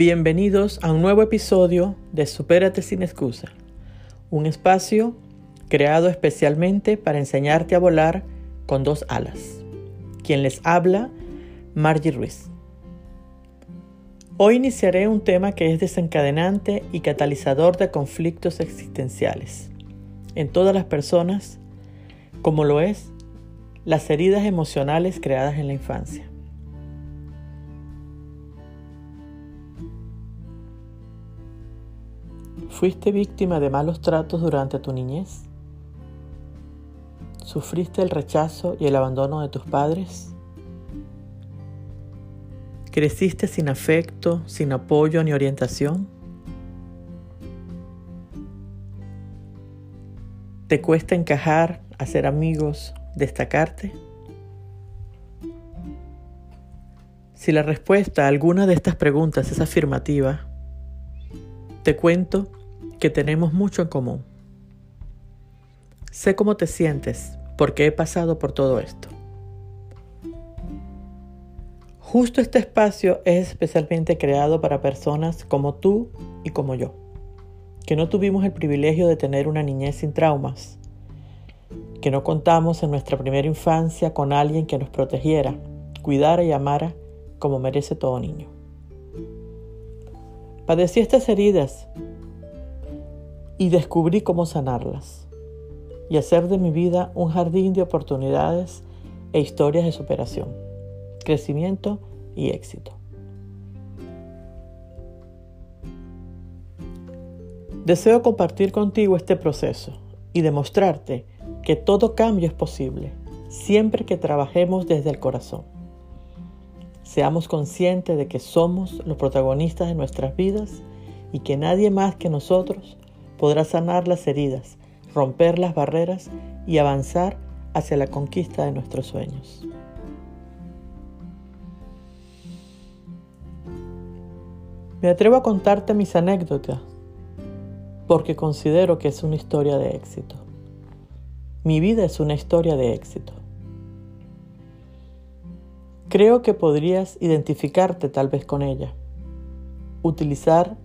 Bienvenidos a un nuevo episodio de Supérate sin excusa, un espacio creado especialmente para enseñarte a volar con dos alas. Quien les habla, Margie Ruiz. Hoy iniciaré un tema que es desencadenante y catalizador de conflictos existenciales en todas las personas, como lo es las heridas emocionales creadas en la infancia. ¿Fuiste víctima de malos tratos durante tu niñez? ¿Sufriste el rechazo y el abandono de tus padres? ¿Creciste sin afecto, sin apoyo ni orientación? ¿Te cuesta encajar, hacer amigos, destacarte? Si la respuesta a alguna de estas preguntas es afirmativa, te cuento que tenemos mucho en común. Sé cómo te sientes porque he pasado por todo esto. Justo este espacio es especialmente creado para personas como tú y como yo, que no tuvimos el privilegio de tener una niñez sin traumas, que no contamos en nuestra primera infancia con alguien que nos protegiera, cuidara y amara como merece todo niño. Padecí estas heridas y descubrí cómo sanarlas y hacer de mi vida un jardín de oportunidades e historias de superación, crecimiento y éxito. Deseo compartir contigo este proceso y demostrarte que todo cambio es posible siempre que trabajemos desde el corazón. Seamos conscientes de que somos los protagonistas de nuestras vidas y que nadie más que nosotros podrá sanar las heridas, romper las barreras y avanzar hacia la conquista de nuestros sueños. Me atrevo a contarte mis anécdotas porque considero que es una historia de éxito. Mi vida es una historia de éxito. Creo que podrías identificarte tal vez con ella. Utilizar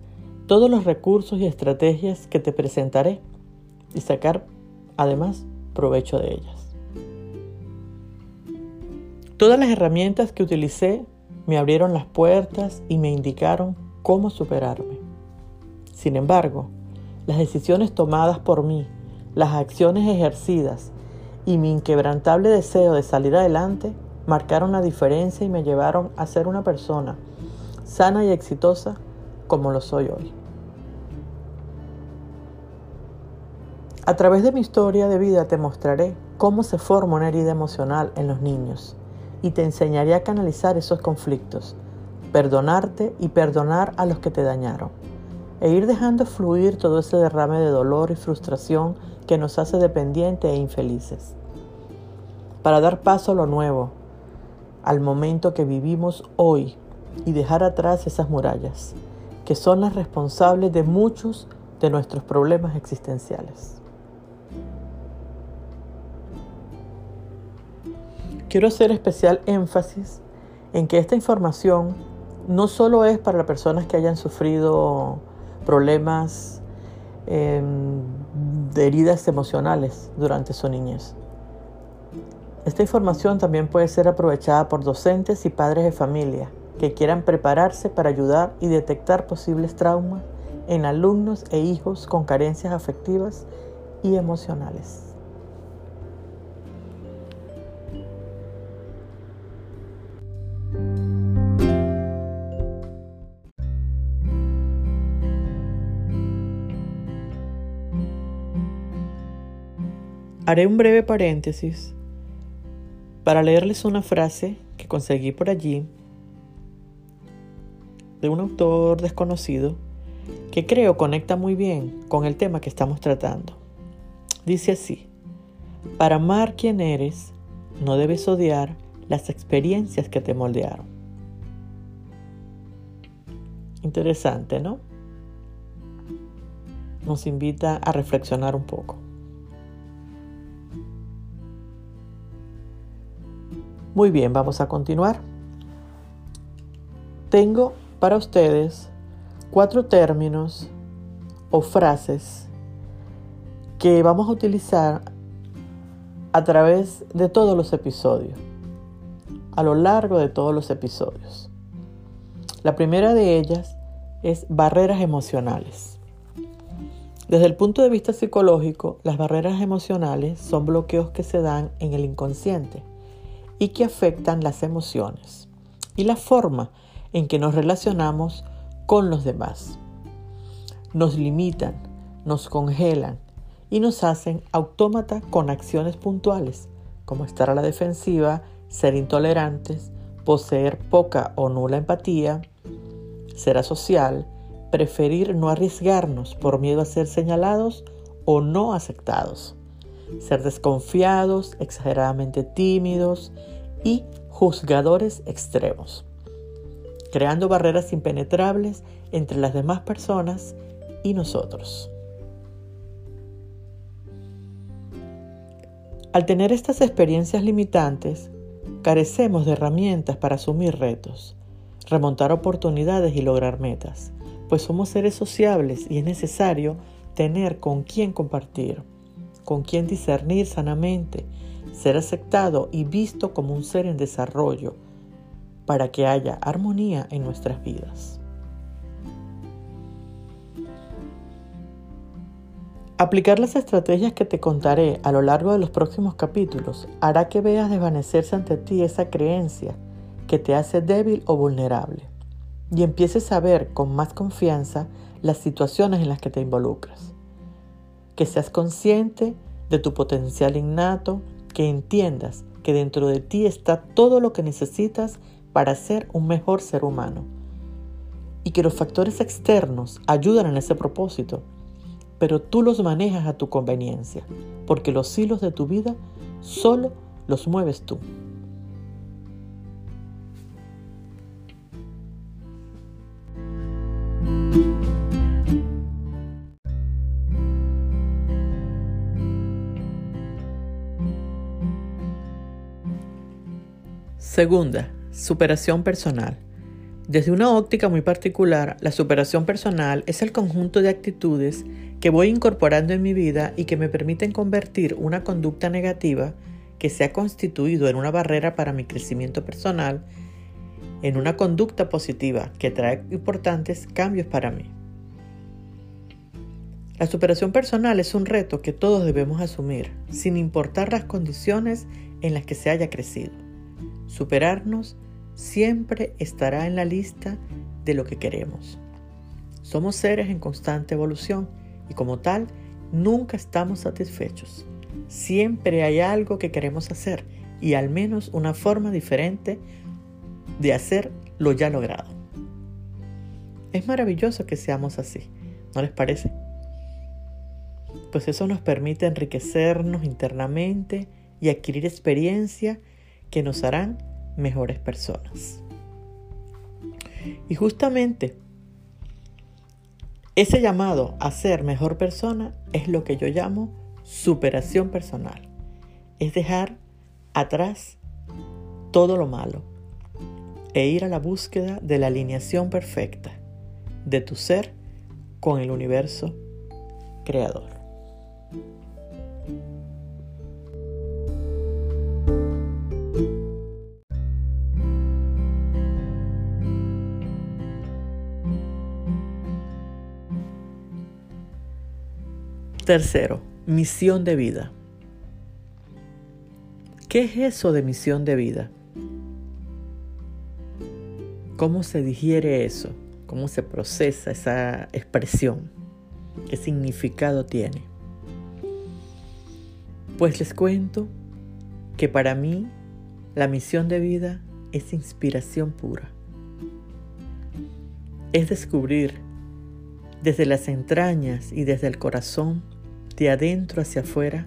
todos los recursos y estrategias que te presentaré y sacar además provecho de ellas. Todas las herramientas que utilicé me abrieron las puertas y me indicaron cómo superarme. Sin embargo, las decisiones tomadas por mí, las acciones ejercidas y mi inquebrantable deseo de salir adelante marcaron la diferencia y me llevaron a ser una persona sana y exitosa como lo soy hoy. A través de mi historia de vida te mostraré cómo se forma una herida emocional en los niños y te enseñaré a canalizar esos conflictos, perdonarte y perdonar a los que te dañaron, e ir dejando fluir todo ese derrame de dolor y frustración que nos hace dependientes e infelices, para dar paso a lo nuevo, al momento que vivimos hoy y dejar atrás esas murallas que son las responsables de muchos de nuestros problemas existenciales. Quiero hacer especial énfasis en que esta información no solo es para las personas que hayan sufrido problemas em, de heridas emocionales durante su niñez. Esta información también puede ser aprovechada por docentes y padres de familia que quieran prepararse para ayudar y detectar posibles traumas en alumnos e hijos con carencias afectivas y emocionales. Haré un breve paréntesis para leerles una frase que conseguí por allí de un autor desconocido que creo conecta muy bien con el tema que estamos tratando. Dice así, para amar quien eres, no debes odiar las experiencias que te moldearon. Interesante, ¿no? Nos invita a reflexionar un poco. Muy bien, vamos a continuar. Tengo para ustedes cuatro términos o frases que vamos a utilizar a través de todos los episodios, a lo largo de todos los episodios. La primera de ellas es barreras emocionales. Desde el punto de vista psicológico, las barreras emocionales son bloqueos que se dan en el inconsciente y que afectan las emociones y la forma en que nos relacionamos con los demás. Nos limitan, nos congelan y nos hacen autómata con acciones puntuales, como estar a la defensiva, ser intolerantes, poseer poca o nula empatía, ser asocial, preferir no arriesgarnos por miedo a ser señalados o no aceptados, ser desconfiados, exageradamente tímidos y juzgadores extremos, creando barreras impenetrables entre las demás personas y nosotros. Al tener estas experiencias limitantes, carecemos de herramientas para asumir retos, remontar oportunidades y lograr metas, pues somos seres sociables y es necesario tener con quién compartir, con quién discernir sanamente, ser aceptado y visto como un ser en desarrollo, para que haya armonía en nuestras vidas. Aplicar las estrategias que te contaré a lo largo de los próximos capítulos hará que veas desvanecerse ante ti esa creencia que te hace débil o vulnerable y empieces a ver con más confianza las situaciones en las que te involucras. Que seas consciente de tu potencial innato, que entiendas que dentro de ti está todo lo que necesitas para ser un mejor ser humano y que los factores externos ayudan en ese propósito pero tú los manejas a tu conveniencia, porque los hilos de tu vida solo los mueves tú. Segunda, superación personal. Desde una óptica muy particular, la superación personal es el conjunto de actitudes que voy incorporando en mi vida y que me permiten convertir una conducta negativa que se ha constituido en una barrera para mi crecimiento personal en una conducta positiva que trae importantes cambios para mí. La superación personal es un reto que todos debemos asumir, sin importar las condiciones en las que se haya crecido. Superarnos siempre estará en la lista de lo que queremos. Somos seres en constante evolución y como tal nunca estamos satisfechos. Siempre hay algo que queremos hacer y al menos una forma diferente de hacer lo ya logrado. Es maravilloso que seamos así, ¿no les parece? Pues eso nos permite enriquecernos internamente y adquirir experiencia que nos harán mejores personas. Y justamente ese llamado a ser mejor persona es lo que yo llamo superación personal. Es dejar atrás todo lo malo e ir a la búsqueda de la alineación perfecta de tu ser con el universo creador. Tercero, misión de vida. ¿Qué es eso de misión de vida? ¿Cómo se digiere eso? ¿Cómo se procesa esa expresión? ¿Qué significado tiene? Pues les cuento que para mí la misión de vida es inspiración pura. Es descubrir desde las entrañas y desde el corazón de adentro hacia afuera,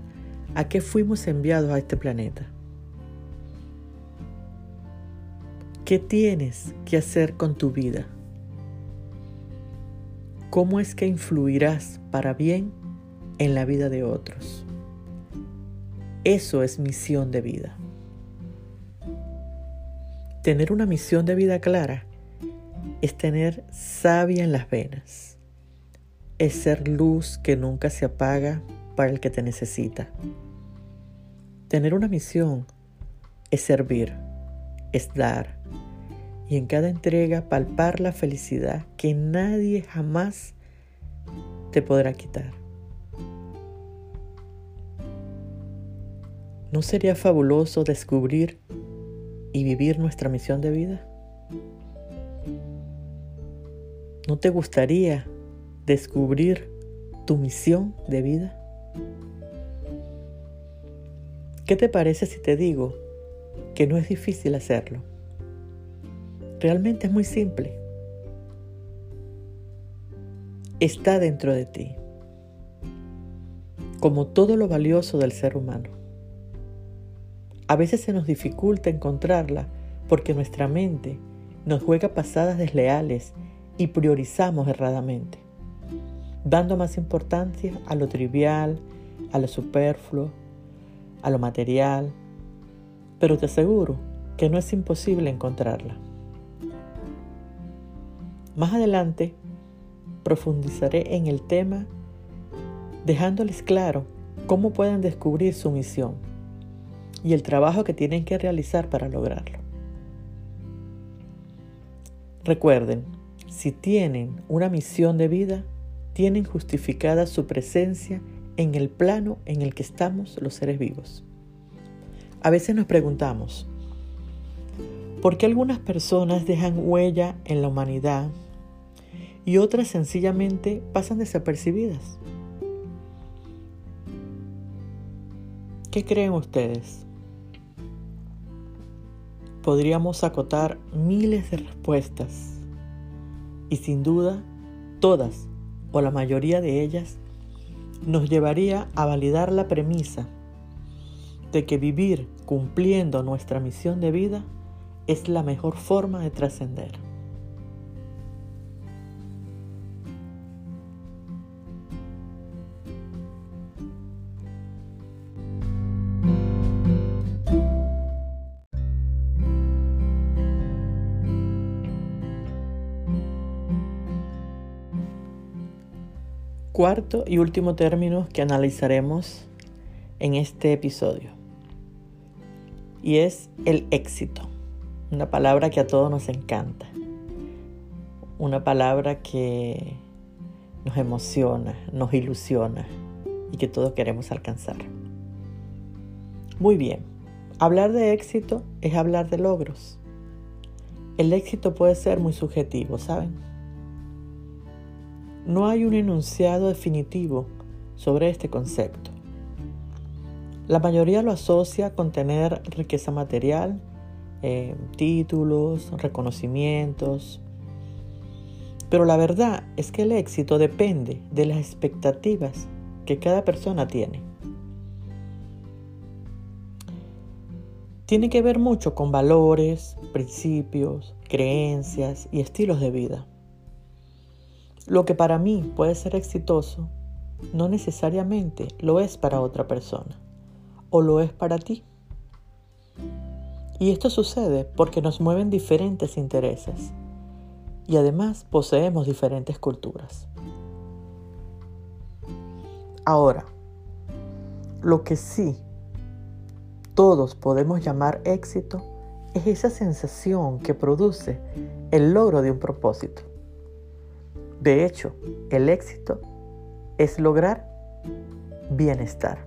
a qué fuimos enviados a este planeta. ¿Qué tienes que hacer con tu vida? ¿Cómo es que influirás para bien en la vida de otros? Eso es misión de vida. Tener una misión de vida clara es tener savia en las venas. Es ser luz que nunca se apaga para el que te necesita. Tener una misión es servir, es dar y en cada entrega palpar la felicidad que nadie jamás te podrá quitar. ¿No sería fabuloso descubrir y vivir nuestra misión de vida? ¿No te gustaría descubrir tu misión de vida? ¿Qué te parece si te digo que no es difícil hacerlo? Realmente es muy simple. Está dentro de ti, como todo lo valioso del ser humano. A veces se nos dificulta encontrarla porque nuestra mente nos juega pasadas desleales y priorizamos erradamente, dando más importancia a lo trivial, a lo superfluo, a lo material, pero te aseguro que no es imposible encontrarla. Más adelante profundizaré en el tema dejándoles claro cómo pueden descubrir su misión y el trabajo que tienen que realizar para lograrlo. Recuerden, si tienen una misión de vida, tienen justificada su presencia en el plano en el que estamos los seres vivos. A veces nos preguntamos, ¿por qué algunas personas dejan huella en la humanidad y otras sencillamente pasan desapercibidas? ¿Qué creen ustedes? podríamos acotar miles de respuestas y sin duda todas o la mayoría de ellas nos llevaría a validar la premisa de que vivir cumpliendo nuestra misión de vida es la mejor forma de trascender. Cuarto y último término que analizaremos en este episodio. Y es el éxito. Una palabra que a todos nos encanta. Una palabra que nos emociona, nos ilusiona y que todos queremos alcanzar. Muy bien, hablar de éxito es hablar de logros. El éxito puede ser muy subjetivo, ¿saben? No hay un enunciado definitivo sobre este concepto. La mayoría lo asocia con tener riqueza material, eh, títulos, reconocimientos. Pero la verdad es que el éxito depende de las expectativas que cada persona tiene. Tiene que ver mucho con valores, principios, creencias y estilos de vida. Lo que para mí puede ser exitoso, no necesariamente lo es para otra persona o lo es para ti. Y esto sucede porque nos mueven diferentes intereses y además poseemos diferentes culturas. Ahora, lo que sí todos podemos llamar éxito es esa sensación que produce el logro de un propósito. De hecho, el éxito es lograr bienestar.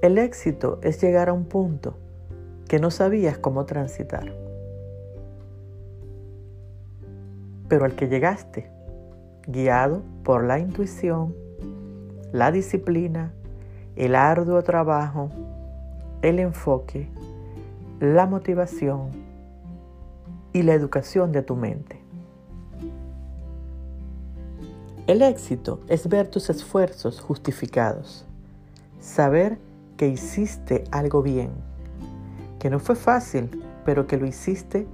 El éxito es llegar a un punto que no sabías cómo transitar, pero al que llegaste, guiado por la intuición, la disciplina, el arduo trabajo, el enfoque, la motivación y la educación de tu mente. El éxito es ver tus esfuerzos justificados, saber que hiciste algo bien, que no fue fácil, pero que lo hiciste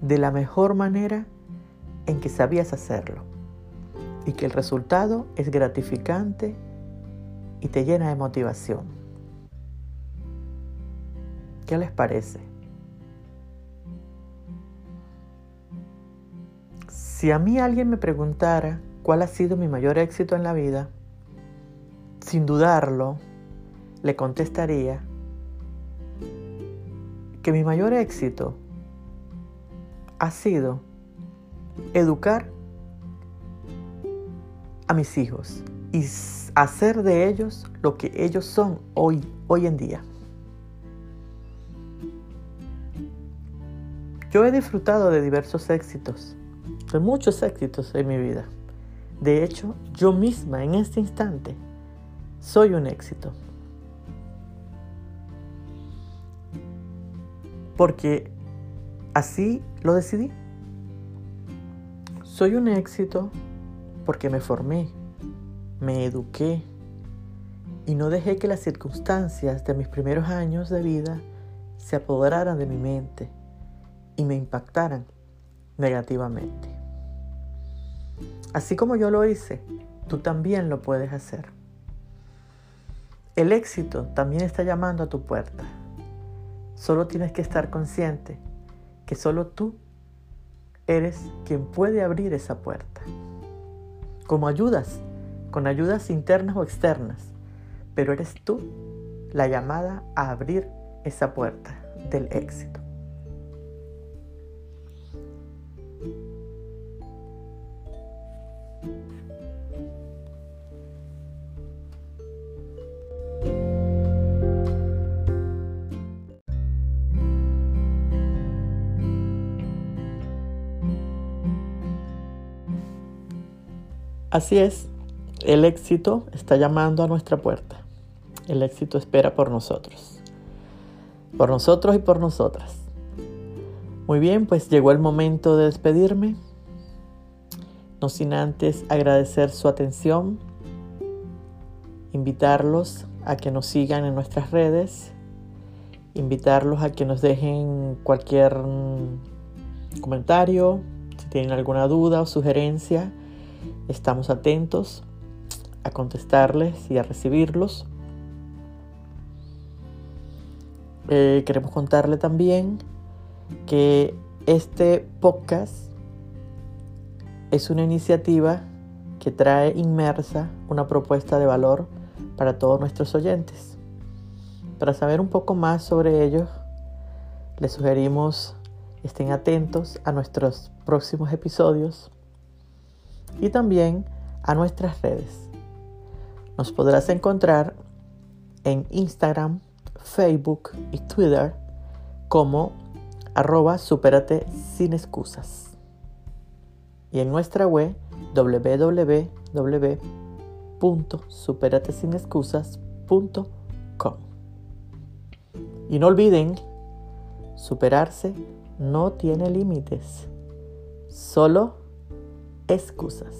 de la mejor manera en que sabías hacerlo y que el resultado es gratificante y te llena de motivación. ¿Qué les parece? Si a mí alguien me preguntara cuál ha sido mi mayor éxito en la vida, sin dudarlo, le contestaría que mi mayor éxito ha sido educar a mis hijos y hacer de ellos lo que ellos son hoy, hoy en día. Yo he disfrutado de diversos éxitos, de muchos éxitos en mi vida. De hecho, yo misma en este instante soy un éxito. Porque así lo decidí. Soy un éxito porque me formé, me eduqué y no dejé que las circunstancias de mis primeros años de vida se apoderaran de mi mente y me impactaran negativamente. Así como yo lo hice, tú también lo puedes hacer. El éxito también está llamando a tu puerta. Solo tienes que estar consciente que solo tú eres quien puede abrir esa puerta. Como ayudas, con ayudas internas o externas, pero eres tú la llamada a abrir esa puerta del éxito. Así es, el éxito está llamando a nuestra puerta. El éxito espera por nosotros. Por nosotros y por nosotras. Muy bien, pues llegó el momento de despedirme. No sin antes agradecer su atención, invitarlos a que nos sigan en nuestras redes, invitarlos a que nos dejen cualquier comentario, si tienen alguna duda o sugerencia Estamos atentos a contestarles y a recibirlos. Eh, queremos contarle también que este podcast es una iniciativa que trae inmersa una propuesta de valor para todos nuestros oyentes. Para saber un poco más sobre ellos, les sugerimos estén atentos a nuestros próximos episodios y también a nuestras redes. Nos podrás encontrar en Instagram, Facebook y Twitter como arroba superate sin excusas. Y en nuestra web www.superatesinescusas.com. Y no olviden, superarse no tiene límites, solo excusas.